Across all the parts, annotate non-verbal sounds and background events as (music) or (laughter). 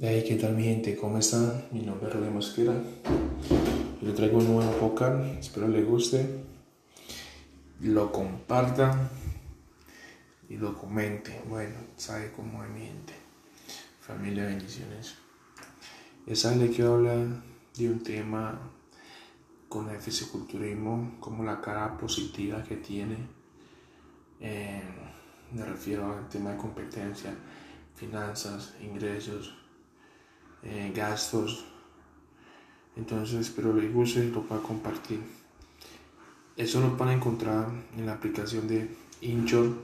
Hey, ¿qué tal mi gente? ¿Cómo están? Mi nombre es Rubén Mosquera. Yo traigo un nuevo vocal, espero les guste. Lo compartan y lo comenten. Bueno, sabe cómo es mi gente. Familia, bendiciones. Esa le quiero hablar de un tema con el fisiculturismo, como la cara positiva que tiene. Eh, me refiero al tema de competencia, finanzas, ingresos eh, gastos. Entonces, espero les guste y lo pueda compartir. Eso lo van a encontrar en la aplicación de Inchor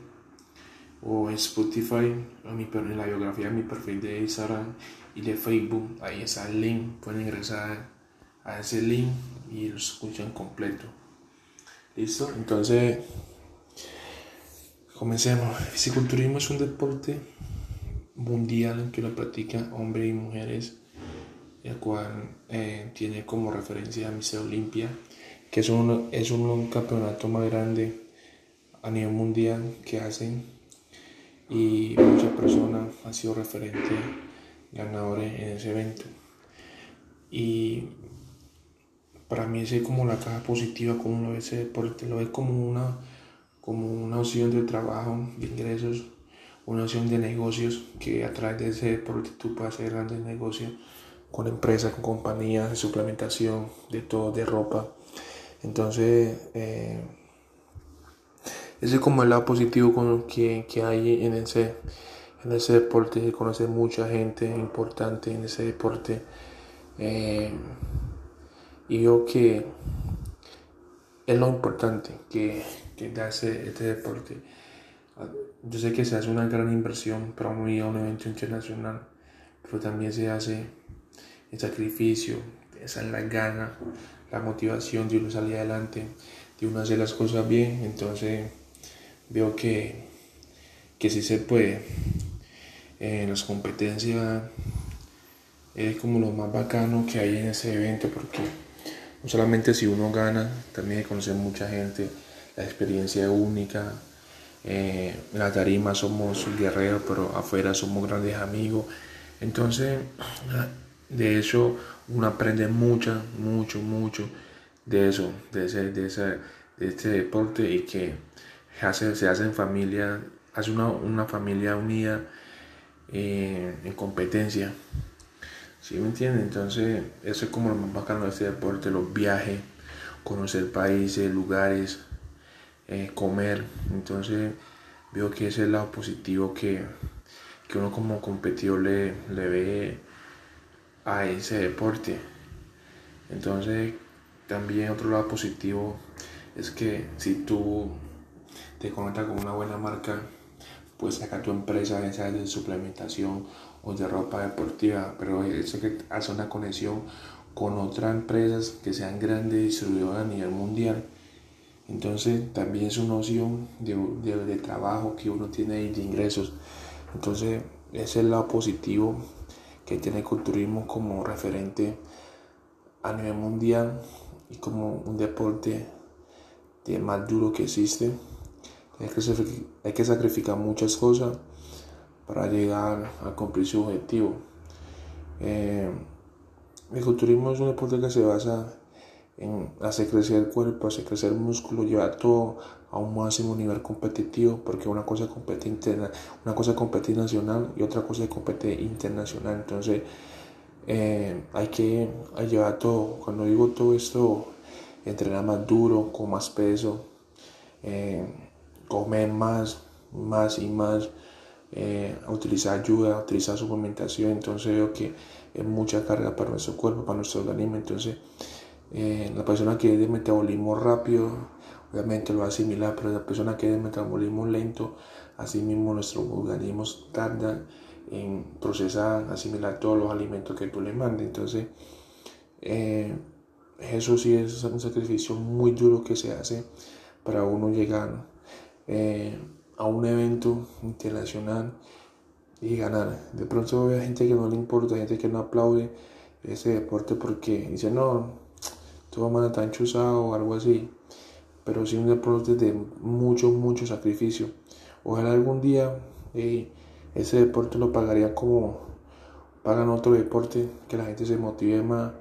o en Spotify en la biografía de mi perfil de Instagram y de Facebook. Ahí está el link. Pueden ingresar a ese link y lo escuchan completo. ¿Listo? Entonces, comencemos. El fisiculturismo es un deporte mundial que lo practican hombres y mujeres, el cual eh, tiene como referencia a Miss Olimpia, que es un, es un campeonato más grande a nivel mundial que hacen y muchas personas han sido referentes ganadores en ese evento. Y para mí es como la caja positiva, como lo ve ese deporte, lo ve como una, como una opción de trabajo, de ingresos una opción de negocios que a través de ese deporte tú puedes hacer grandes negocios con empresas, con compañías de suplementación, de todo, de ropa. Entonces, eh, ese es como el lado positivo con que, que hay en ese, en ese deporte, se conoce mucha gente importante en ese deporte. Eh, y yo que es lo importante que, que da ese, este deporte yo sé que se hace una gran inversión para un evento internacional, pero también se hace el sacrificio, esa es la gana, la motivación de uno salir adelante, de uno hacer las cosas bien. Entonces veo que, que sí se puede. En las competencias es como lo más bacano que hay en ese evento porque no solamente si uno gana, también conocer mucha gente, la experiencia única eh, en la tarima somos guerreros, pero afuera somos grandes amigos. Entonces, (clears throat) de eso uno aprende mucho, mucho, mucho de eso, de, ese, de, ese, de este deporte y que hace, se hace en familia, hace una, una familia unida eh, en competencia. ¿Sí me entienden? Entonces, eso es como lo más bacano de este deporte, los viajes, conocer países, lugares, eh, comer. Entonces veo que ese es el lado positivo que, que uno como competidor le, le ve a ese deporte. Entonces también otro lado positivo es que si tú te conectas con una buena marca, puedes sacar tu empresa, esa de suplementación o de ropa deportiva, pero eso que hace una conexión con otras empresas que sean grandes distribuidoras a nivel mundial entonces también es una opción de, de, trabajo que uno tiene ahí de ingresos. Entonces es el lado positivo que tiene el culturismo como referente a nivel mundial y como un deporte de más duro que existe. Hay que, hay que sacrificar muchas cosas para llegar a cumplir su objetivo. Eh, el culturismo es un deporte que se basa en hacer crecer el cuerpo, hacer crecer el músculo, llevar todo a un máximo nivel competitivo, porque una cosa es competir interna, una cosa es competir nacional y otra cosa es competir internacional. Entonces, eh, hay que llevar todo. Cuando digo todo esto, entrenar más duro, con más peso, eh, comer más, más y más, eh, utilizar ayuda, utilizar suplementación. Entonces, veo que es mucha carga para nuestro cuerpo, para nuestro organismo. Entonces, eh, la persona que es de metabolismo rápido, obviamente lo va a asimilar, pero la persona que es de metabolismo lento, así mismo nuestro organismo tarda en procesar, asimilar todos los alimentos que tú le mandes. Entonces, eh, eso sí es un sacrificio muy duro que se hace para uno llegar eh, a un evento internacional y ganar. De pronto hay gente que no le importa, gente que no aplaude ese deporte porque dice, no, tu mamá tan chuzado o algo así. Pero sí un deporte de mucho, mucho sacrificio. Ojalá algún día ese deporte lo pagaría como pagan otro deporte, que la gente se motive más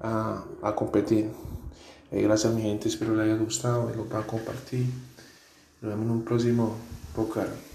a, a competir. Eh, gracias a mi gente, espero les haya gustado lo pueda compartir. Nos vemos en un próximo podcast.